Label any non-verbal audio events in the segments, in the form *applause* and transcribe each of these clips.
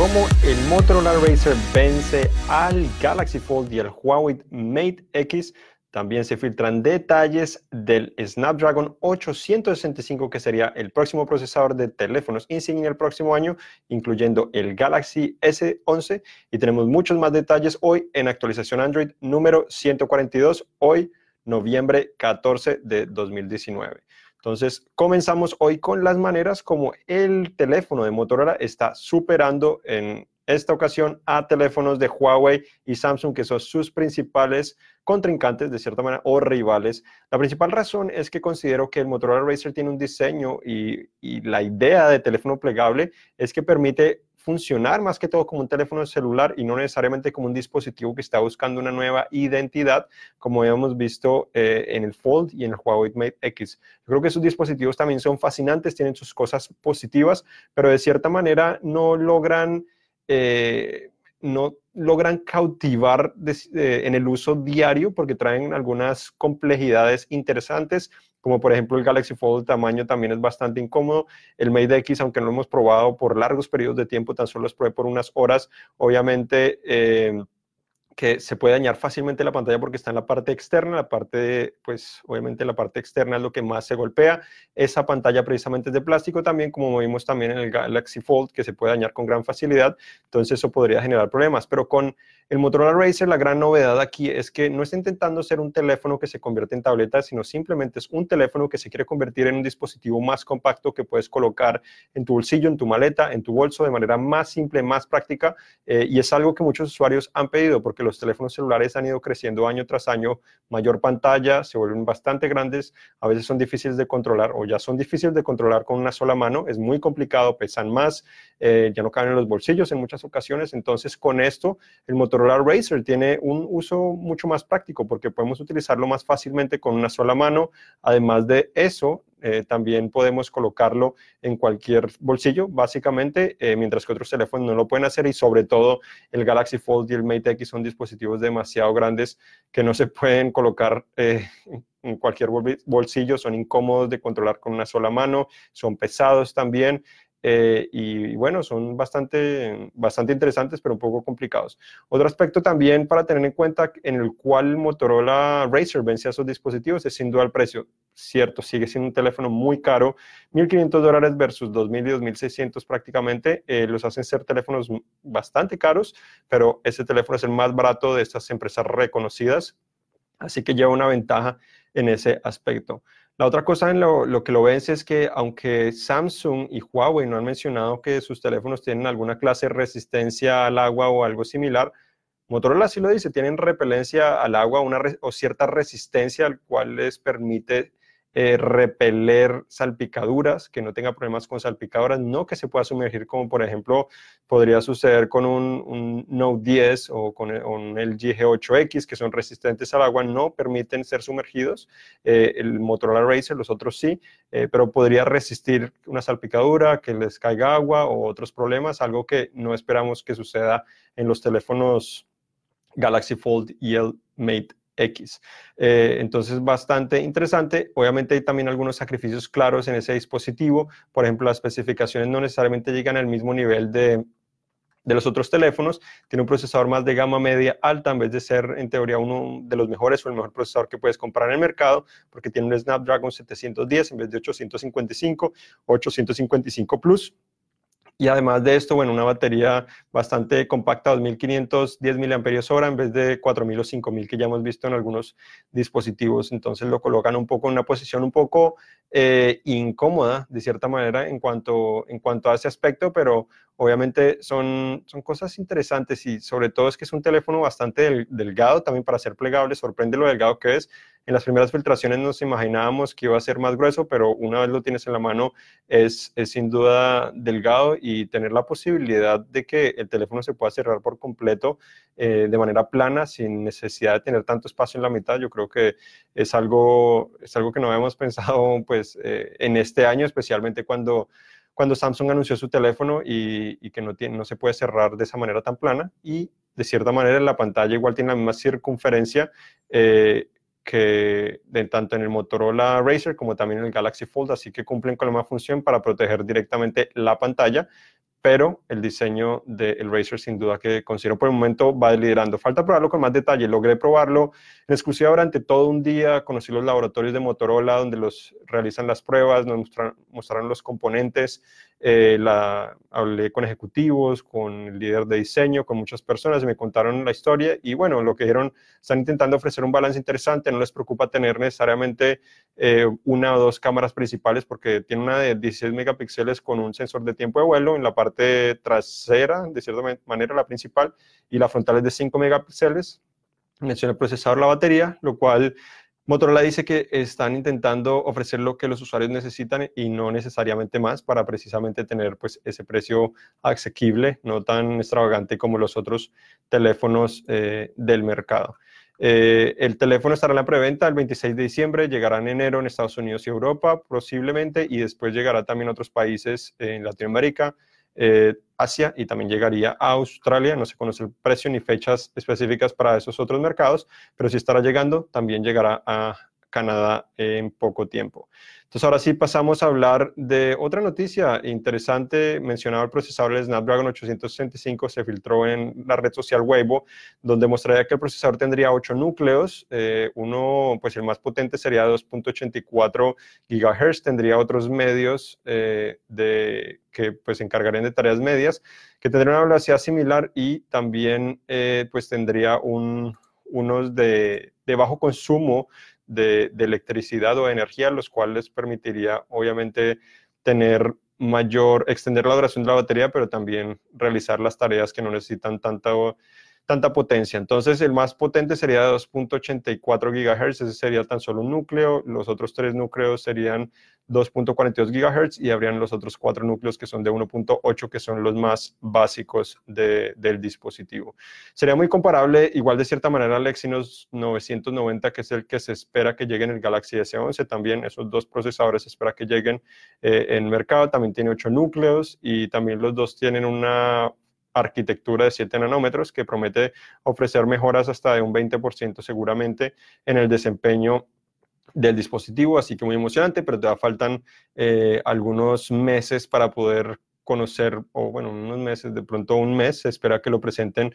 cómo el Motorola Racer vence al Galaxy Fold y al Huawei Mate X. También se filtran detalles del Snapdragon 865, que sería el próximo procesador de teléfonos insignia el próximo año, incluyendo el Galaxy S11. Y tenemos muchos más detalles hoy en actualización Android número 142, hoy noviembre 14 de 2019. Entonces, comenzamos hoy con las maneras como el teléfono de Motorola está superando en esta ocasión a teléfonos de Huawei y Samsung, que son sus principales contrincantes, de cierta manera, o rivales. La principal razón es que considero que el Motorola Racer tiene un diseño y, y la idea de teléfono plegable es que permite funcionar más que todo como un teléfono celular y no necesariamente como un dispositivo que está buscando una nueva identidad, como hemos visto eh, en el Fold y en el Huawei Mate X. Yo creo que esos dispositivos también son fascinantes, tienen sus cosas positivas, pero de cierta manera no logran... Eh, no logran cautivar eh, en el uso diario porque traen algunas complejidades interesantes como por ejemplo el Galaxy Fold tamaño también es bastante incómodo. El Mate X, aunque no lo hemos probado por largos periodos de tiempo, tan solo los probé por unas horas, obviamente... Eh, que se puede dañar fácilmente la pantalla porque está en la parte externa, la parte, pues obviamente la parte externa es lo que más se golpea. Esa pantalla precisamente es de plástico también, como vimos también en el Galaxy Fold, que se puede dañar con gran facilidad, entonces eso podría generar problemas. Pero con el Motorola Racer la gran novedad aquí es que no está intentando ser un teléfono que se convierte en tableta, sino simplemente es un teléfono que se quiere convertir en un dispositivo más compacto que puedes colocar en tu bolsillo, en tu maleta, en tu bolso de manera más simple, más práctica, eh, y es algo que muchos usuarios han pedido porque los los teléfonos celulares han ido creciendo año tras año, mayor pantalla, se vuelven bastante grandes, a veces son difíciles de controlar o ya son difíciles de controlar con una sola mano, es muy complicado, pesan más, eh, ya no caben en los bolsillos en muchas ocasiones, entonces con esto el Motorola Racer tiene un uso mucho más práctico porque podemos utilizarlo más fácilmente con una sola mano, además de eso, eh, también podemos colocarlo en cualquier bolsillo, básicamente, eh, mientras que otros teléfonos no lo pueden hacer y sobre todo el Galaxy Fold y el Mate X son dispositivos demasiado grandes que no se pueden colocar eh, en cualquier bolsillo, son incómodos de controlar con una sola mano, son pesados también. Eh, y, bueno, son bastante, bastante interesantes, pero un poco complicados. Otro aspecto también para tener en cuenta en el cual Motorola Racer vence a esos dispositivos es sin duda el precio. Cierto, sigue siendo un teléfono muy caro, 1.500 dólares versus 2.000 y 2.600 prácticamente, eh, los hacen ser teléfonos bastante caros, pero ese teléfono es el más barato de estas empresas reconocidas, así que lleva una ventaja en ese aspecto. La otra cosa en lo, que lo vence es que aunque Samsung y Huawei no han mencionado que sus teléfonos tienen alguna clase de resistencia al agua o algo similar, Motorola sí lo dice, tienen repelencia al agua o cierta resistencia al cual les permite eh, repeler salpicaduras, que no tenga problemas con salpicaduras, no que se pueda sumergir como por ejemplo podría suceder con un, Note 10 o con el, G8X, que son resistentes al agua, no permiten ser sumergidos. Eh, el Motorola Racer, los otros sí, eh, pero podría resistir una salpicadura, que les caiga agua o otros problemas, algo que no esperamos que suceda en los teléfonos Galaxy Fold y el Mate X. Eh, entonces, bastante interesante. Obviamente hay también algunos sacrificios claros en ese dispositivo. Por ejemplo, las especificaciones no necesariamente llegan al mismo nivel de, de los otros teléfonos. Tiene un procesador más de gama media alta en vez de ser en teoría uno de los mejores o el mejor procesador que puedes comprar en el mercado, porque tiene un Snapdragon 710 en vez de 855, 855 Plus. Y además de esto, bueno, una batería bastante compacta, 2510 mAh en vez de 4000 o 5000 que ya hemos visto en algunos dispositivos. Entonces lo colocan un poco en una posición un poco eh, incómoda, de cierta manera, en cuanto, en cuanto a ese aspecto, pero obviamente son, son cosas interesantes y sobre todo es que es un teléfono bastante delgado también para ser plegable. Sorprende lo delgado que es en las primeras filtraciones nos imaginábamos que iba a ser más grueso, pero una vez lo tienes en la mano es, sin duda delgado y tener la posibilidad de que el teléfono se pueda cerrar por completo eh, de manera plana sin necesidad de tener tanto espacio en la mitad, yo creo que es algo, es algo que no habíamos *laughs* pensado pues, eh, en este año, especialmente cuando cuando Samsung anunció su teléfono y, que no, tiene, no se puede cerrar de esa manera tan plana y de cierta manera la pantalla igual tiene la misma circunferencia eh, que de, tanto en el Motorola Racer como también en el Galaxy Fold, así que cumplen con la misma función para proteger directamente la pantalla, pero el diseño del Razer sin duda que considero por el momento va liderando. Falta probarlo con más detalle. Logré probarlo en exclusiva durante todo un día. Conocí los laboratorios de Motorola donde los realizan las pruebas, nos mostraron, los componentes. Eh, la, hablé con ejecutivos, con el líder de diseño, con muchas personas y me contaron la historia. Y bueno, lo que dijeron, están intentando ofrecer un balance interesante. No les preocupa tener necesariamente eh, una o dos cámaras principales porque tiene una de 16 megapíxeles con un sensor de tiempo de vuelo en la parte trasera, de cierta manera la principal, y la frontal es de 5 megapíxeles. Menciona el procesador, la batería, lo cual Motorola dice que están intentando ofrecer lo que los usuarios necesitan y no necesariamente más para precisamente tener pues, ese precio asequible, no tan extravagante como los otros teléfonos eh, del mercado. Eh, el teléfono estará en la preventa el 26 de diciembre, llegará en enero en Estados Unidos y Europa posiblemente y después llegará también a otros países en Latinoamérica, eh, Asia y también llegaría a Australia. No se conoce el precio ni fechas específicas para esos otros mercados, pero si estará llegando, también llegará a Canadá en poco tiempo. Entonces, ahora sí pasamos a hablar de otra noticia interesante. Mencionaba el procesador el Snapdragon 865, se filtró en la red social Weibo, donde mostraría que el procesador tendría 8 núcleos. Eh, uno, pues el más potente sería 2.84 GHz, tendría otros medios eh, de, que pues se encargarían de tareas medias, que tendría una velocidad similar y también eh, pues tendría un, unos de, de bajo consumo de, electricidad o energía, los cuales permitiría obviamente tener mayor, extender la duración de la batería, pero también realizar las tareas que no necesitan tanta tanta potencia. Entonces, el más potente sería de 2.84 GHz, ese sería tan solo un núcleo, los otros tres núcleos serían 2.42 GHz y habrían los otros cuatro núcleos que son de 1.8, que son los más básicos del dispositivo. Sería muy comparable, igual de cierta manera, al Exynos 990, que es el que se espera que llegue en el Galaxy S11. También esos dos procesadores se espera que lleguen eh, en mercado. También tiene ocho núcleos y también los dos tienen una arquitectura de 7 nanómetros que promete ofrecer mejoras hasta de un 20% seguramente en el desempeño del dispositivo, así que muy emocionante, pero todavía faltan eh, algunos meses para poder conocer, o bueno, unos meses, de pronto un mes, se espera que lo presenten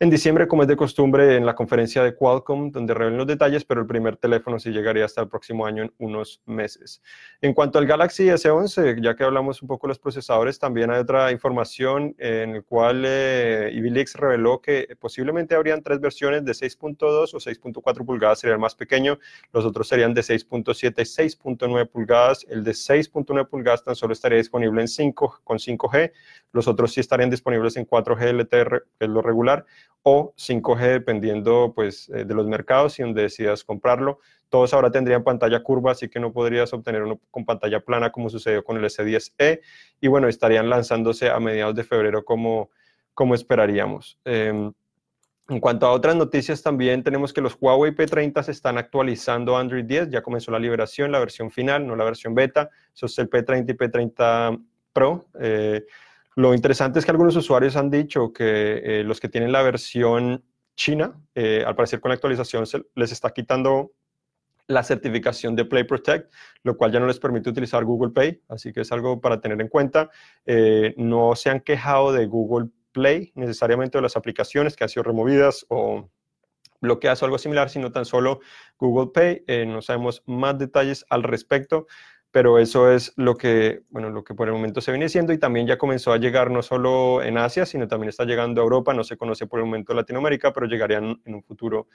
en diciembre, como es de costumbre, en la conferencia de Qualcomm, donde revelen los detalles, pero el primer teléfono sí llegaría hasta el próximo año en unos meses. En cuanto al Galaxy S11, ya que hablamos un poco de los procesadores, también hay otra información en el cual eh, reveló que posiblemente habrían tres versiones de 6.2 o 6.4 pulgadas, sería el más pequeño, los otros serían de 6.7 y 6.9 pulgadas, el de 6.9 pulgadas tan solo estaría disponible en 5 con 5G, los otros sí estarían disponibles en 4G LTE, que es lo regular, o 5G dependiendo pues, eh, de los mercados y donde decidas comprarlo. Todos ahora tendrían pantalla curva, así que no podrías obtener uno con pantalla plana como sucedió con el S10e. Y bueno, estarían lanzándose a mediados de febrero como, como esperaríamos. Em, en cuanto a otras noticias, también tenemos que los Huawei P30 se están actualizando Android 10. Ya comenzó la liberación, la versión final, no la versión beta. Eso es el P30 y P30 Pro. Eh, lo interesante es que algunos usuarios han dicho que eh, los que tienen la versión china, eh, al parecer con la actualización les está quitando la certificación de Play Protect, lo cual ya no les permite utilizar Google Pay, así que es algo para tener en cuenta. Eh, no se han quejado de Google Play necesariamente de las aplicaciones que han sido removidas o bloqueadas o algo similar, sino tan solo Google Pay. no sabemos más detalles al respecto pero eso es lo que, bueno, lo que por el momento se viene siendo y también ya comenzó a llegar no solo en Asia, sino también está llegando a Europa, no se conoce por el momento Latinoamérica, pero llegarían en un futuro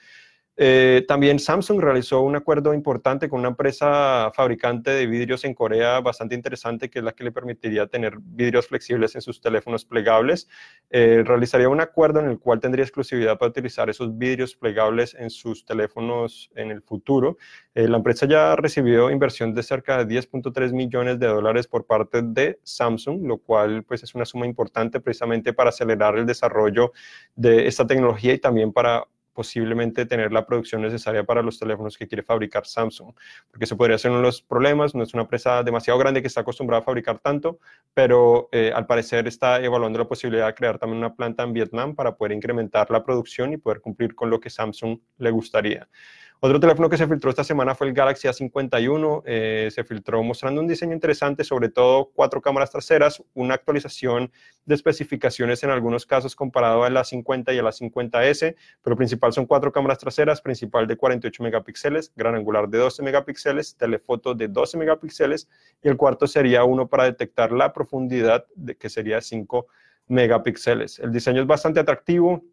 eh, también Samsung realizó un acuerdo importante con una empresa fabricante de vidrios en Corea bastante interesante, que es la que le permitiría tener vidrios flexibles en sus teléfonos plegables. Eh, realizaría un acuerdo en el cual tendría exclusividad para utilizar esos vidrios plegables en sus teléfonos en el futuro. Eh, la empresa ya recibió inversión de cerca de 10.3 millones de dólares por parte de Samsung, lo cual pues es una suma importante precisamente para acelerar el desarrollo de esta tecnología y también para posiblemente tener la producción necesaria para los teléfonos que quiere fabricar Samsung, porque eso podría ser uno de los problemas, no es una empresa demasiado grande que está acostumbrada a fabricar tanto, pero eh, al parecer está evaluando la posibilidad de crear también una planta en Vietnam para poder incrementar la producción y poder cumplir con lo que Samsung le gustaría. Otro teléfono que se filtró esta semana fue el Galaxy A51. Eh, se filtró mostrando un diseño interesante, sobre todo cuatro cámaras traseras, una actualización de especificaciones en algunos casos comparado al A50 y al A50S, pero principal son cuatro cámaras traseras, principal de 48 megapíxeles, gran angular de 12 megapíxeles, telefoto de 12 megapíxeles y el cuarto sería uno para detectar la profundidad, de, que sería 5 megapíxeles. El diseño es bastante atractivo,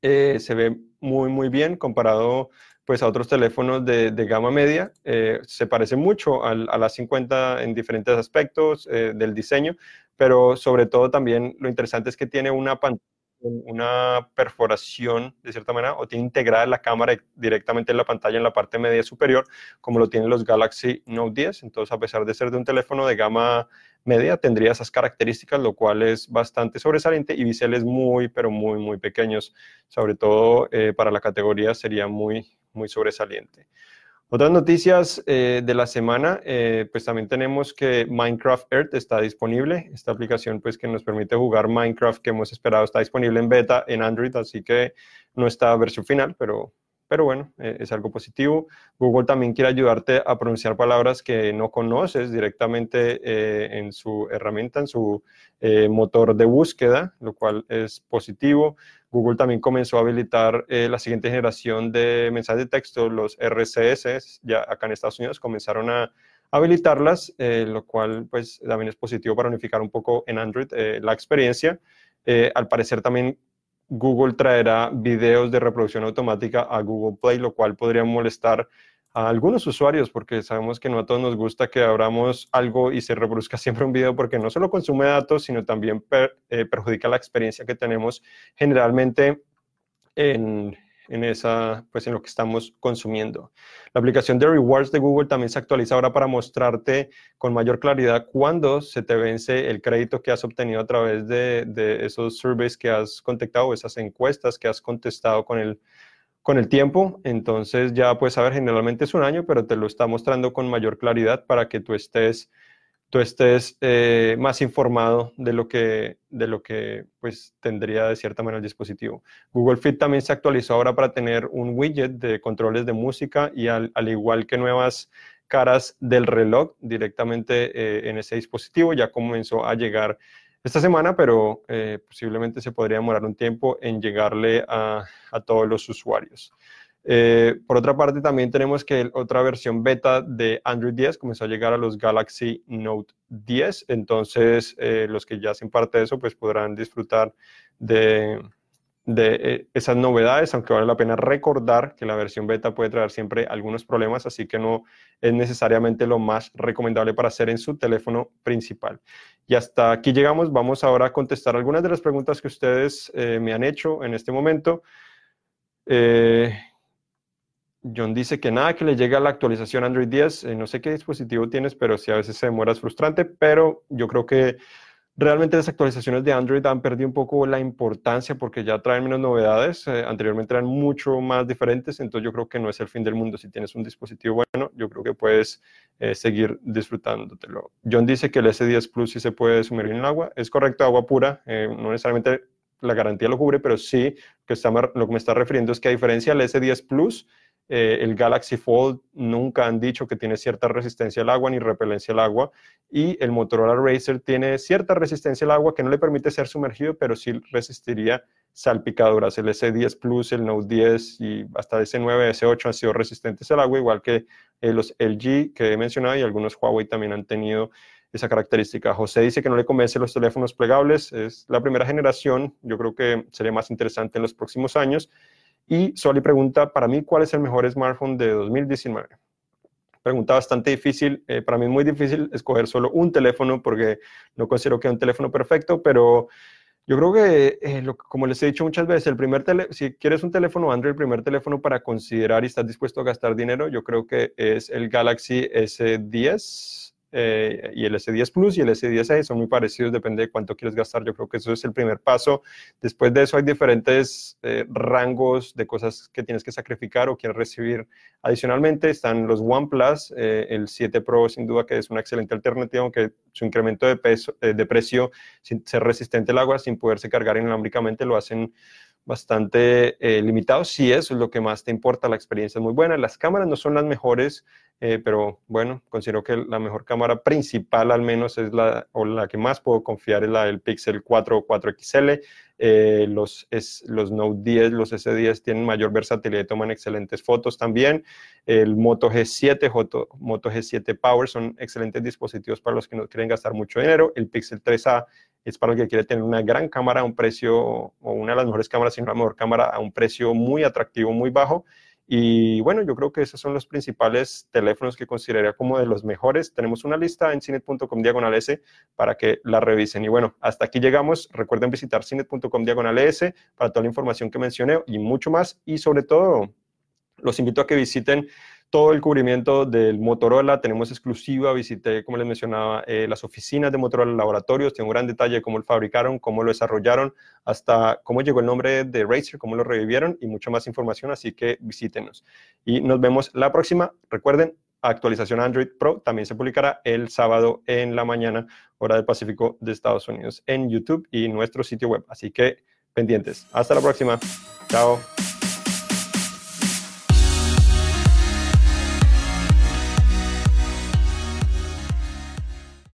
eh, se ve muy, muy bien comparado pues a otros teléfonos de, gama media. Eh, se parece mucho al, a las 50 en diferentes aspectos eh, del diseño, pero sobre todo también lo interesante es que tiene una pantalla una perforación de cierta manera o tiene integrada la cámara directamente en la pantalla en la parte media superior como lo tienen los Galaxy Note 10 entonces a pesar de ser de un teléfono de gama media tendría esas características lo cual es bastante sobresaliente y biseles muy pero muy muy pequeños sobre todo eh, para la categoría sería muy muy sobresaliente otras noticias eh, de la semana, eh, pues también tenemos que Minecraft Earth está disponible. Esta aplicación pues que nos permite jugar Minecraft que hemos esperado está disponible en beta en Android, así que no está versión final, pero, pero bueno, eh, es algo positivo. Google también quiere ayudarte a pronunciar palabras que no conoces directamente en su herramienta, en su motor de búsqueda, lo cual es positivo. Google también comenzó a habilitar eh, la siguiente generación de mensajes de texto, los RCS, ya acá en Estados Unidos comenzaron a habilitarlas, eh, lo cual pues también es positivo para unificar un poco en Android eh, la experiencia. al parecer también Google traerá videos de reproducción automática a Google Play, lo cual podría molestar a algunos usuarios, porque sabemos que no a todos nos gusta que abramos algo y se reproduzca *laughs* siempre un video, porque no solo consume datos, sino también eh, perjudica la experiencia que tenemos generalmente en, en, esa, pues en lo que estamos consumiendo. La aplicación de Rewards de Google también se actualiza ahora para mostrarte con mayor claridad cuándo se te vence el crédito que has obtenido a través de, de esos surveys que has contactado, esas encuestas que has contestado con el con el tiempo, entonces ya puedes saber, generalmente es un año, pero te lo está mostrando con mayor claridad para que tú estés, tú estés eh, más informado de lo que, de lo que pues, tendría de cierta manera el dispositivo. Google Fit también se actualizó ahora para tener un widget de controles de música y al, igual que nuevas caras del reloj directamente eh, en ese dispositivo, ya comenzó a llegar esta semana, pero eh, posiblemente se podría demorar un tiempo en llegarle a, todos los usuarios. Eh, por otra parte, también tenemos que otra versión beta de Android 10 comenzó a llegar a los Galaxy Note 10, entonces eh, los que ya hacen parte de eso pues podrán disfrutar de, de eh, esas novedades, aunque vale la pena recordar que la versión beta puede traer siempre algunos problemas, así que no es necesariamente lo más recomendable para hacer en su teléfono principal. Y hasta aquí llegamos, vamos ahora a contestar algunas de las preguntas que ustedes eh, me han hecho en este momento. Eh, John dice que nada que le llegue a la actualización Android 10, no sé qué dispositivo tienes, pero si a veces se demora es frustrante, pero yo creo que Realmente las actualizaciones de Android han perdido un poco la importancia porque ya traen menos novedades. Eh, anteriormente eran mucho más diferentes, entonces yo creo que no es el fin del mundo. Si tienes un dispositivo bueno, yo creo que puedes eh, seguir disfrutándotelo. John dice que el S10 Plus sí se puede sumergir en el agua. Es correcto, agua pura. Eh, no necesariamente la garantía lo cubre, pero sí que está, lo que me está refiriendo es que a diferencia del S10 Plus, eh, el Galaxy Fold nunca han dicho que tiene cierta resistencia al agua ni repelencia al agua. Y el Motorola Racer tiene cierta resistencia al agua que no le permite ser sumergido, pero sí resistiría salpicaduras. El S10 Plus, el Note 10 y hasta S9, S8 han sido resistentes al agua, igual que eh, los LG que he mencionado y algunos Huawei también han tenido esa característica. José dice que no le convence los teléfonos plegables, es la primera generación, yo creo que sería más interesante en los próximos años. Y Soli pregunta, para mí, ¿cuál es el mejor smartphone de 2019? Pregunta bastante difícil. Eh, para mí es muy difícil escoger solo un teléfono porque no considero que sea un teléfono perfecto, pero yo creo que, eh, como les he dicho muchas veces, el primer si quieres un teléfono Android, el primer teléfono para considerar y estás dispuesto a gastar dinero, yo creo que es el Galaxy S10 eh, y el S10 Plus y el S10e son muy parecidos, depende de cuánto quieres gastar. Yo creo que eso es el primer paso. Después de eso hay diferentes eh, rangos de cosas que tienes que sacrificar o quieres recibir adicionalmente. Están los OnePlus, eh, el 7 Pro sin duda que es una excelente alternativa, aunque su incremento de, peso, de precio sin ser resistente al agua, sin poderse cargar inalámbricamente, lo hacen bastante eh, limitado. Si es lo que más te importa, la experiencia es muy buena. Las cámaras no son las mejores, eh, pero bueno, considero que la mejor cámara principal al menos es la, o la que más puedo confiar es la del Pixel 4 o 4XL. Eh, los, es, los Note 10, los S10 tienen mayor versatilidad y toman excelentes fotos también. El Moto G7, Moto G7 Power son excelentes dispositivos para los que no quieren gastar mucho dinero. El Pixel 3A es para el que quiere tener una gran cámara a un precio, o una de las mejores cámaras, sino la mejor cámara a un precio muy atractivo, muy bajo. Y bueno, yo creo que esos son los principales teléfonos que consideraría como de los mejores. Tenemos una lista en cinet.com diagonal S para que la revisen. Y bueno, hasta aquí llegamos. Recuerden visitar cinet.com diagonal S para toda la información que mencioné y mucho más. Y sobre todo, los invito a que visiten todo el cubrimiento del Motorola. Tenemos exclusiva, visité, como les mencionaba, eh, las oficinas de Motorola Laboratorios. Tengo un gran detalle de cómo lo fabricaron, cómo lo desarrollaron, hasta cómo llegó el nombre de Razer, cómo lo revivieron y mucha más información. Así que visítenos. Y nos vemos la próxima. Recuerden, actualización Android Pro también se publicará el sábado en la mañana, hora del Pacífico de Estados Unidos, en YouTube y nuestro sitio web. Así que pendientes. Hasta la próxima. Chao.